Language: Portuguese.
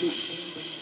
Luz.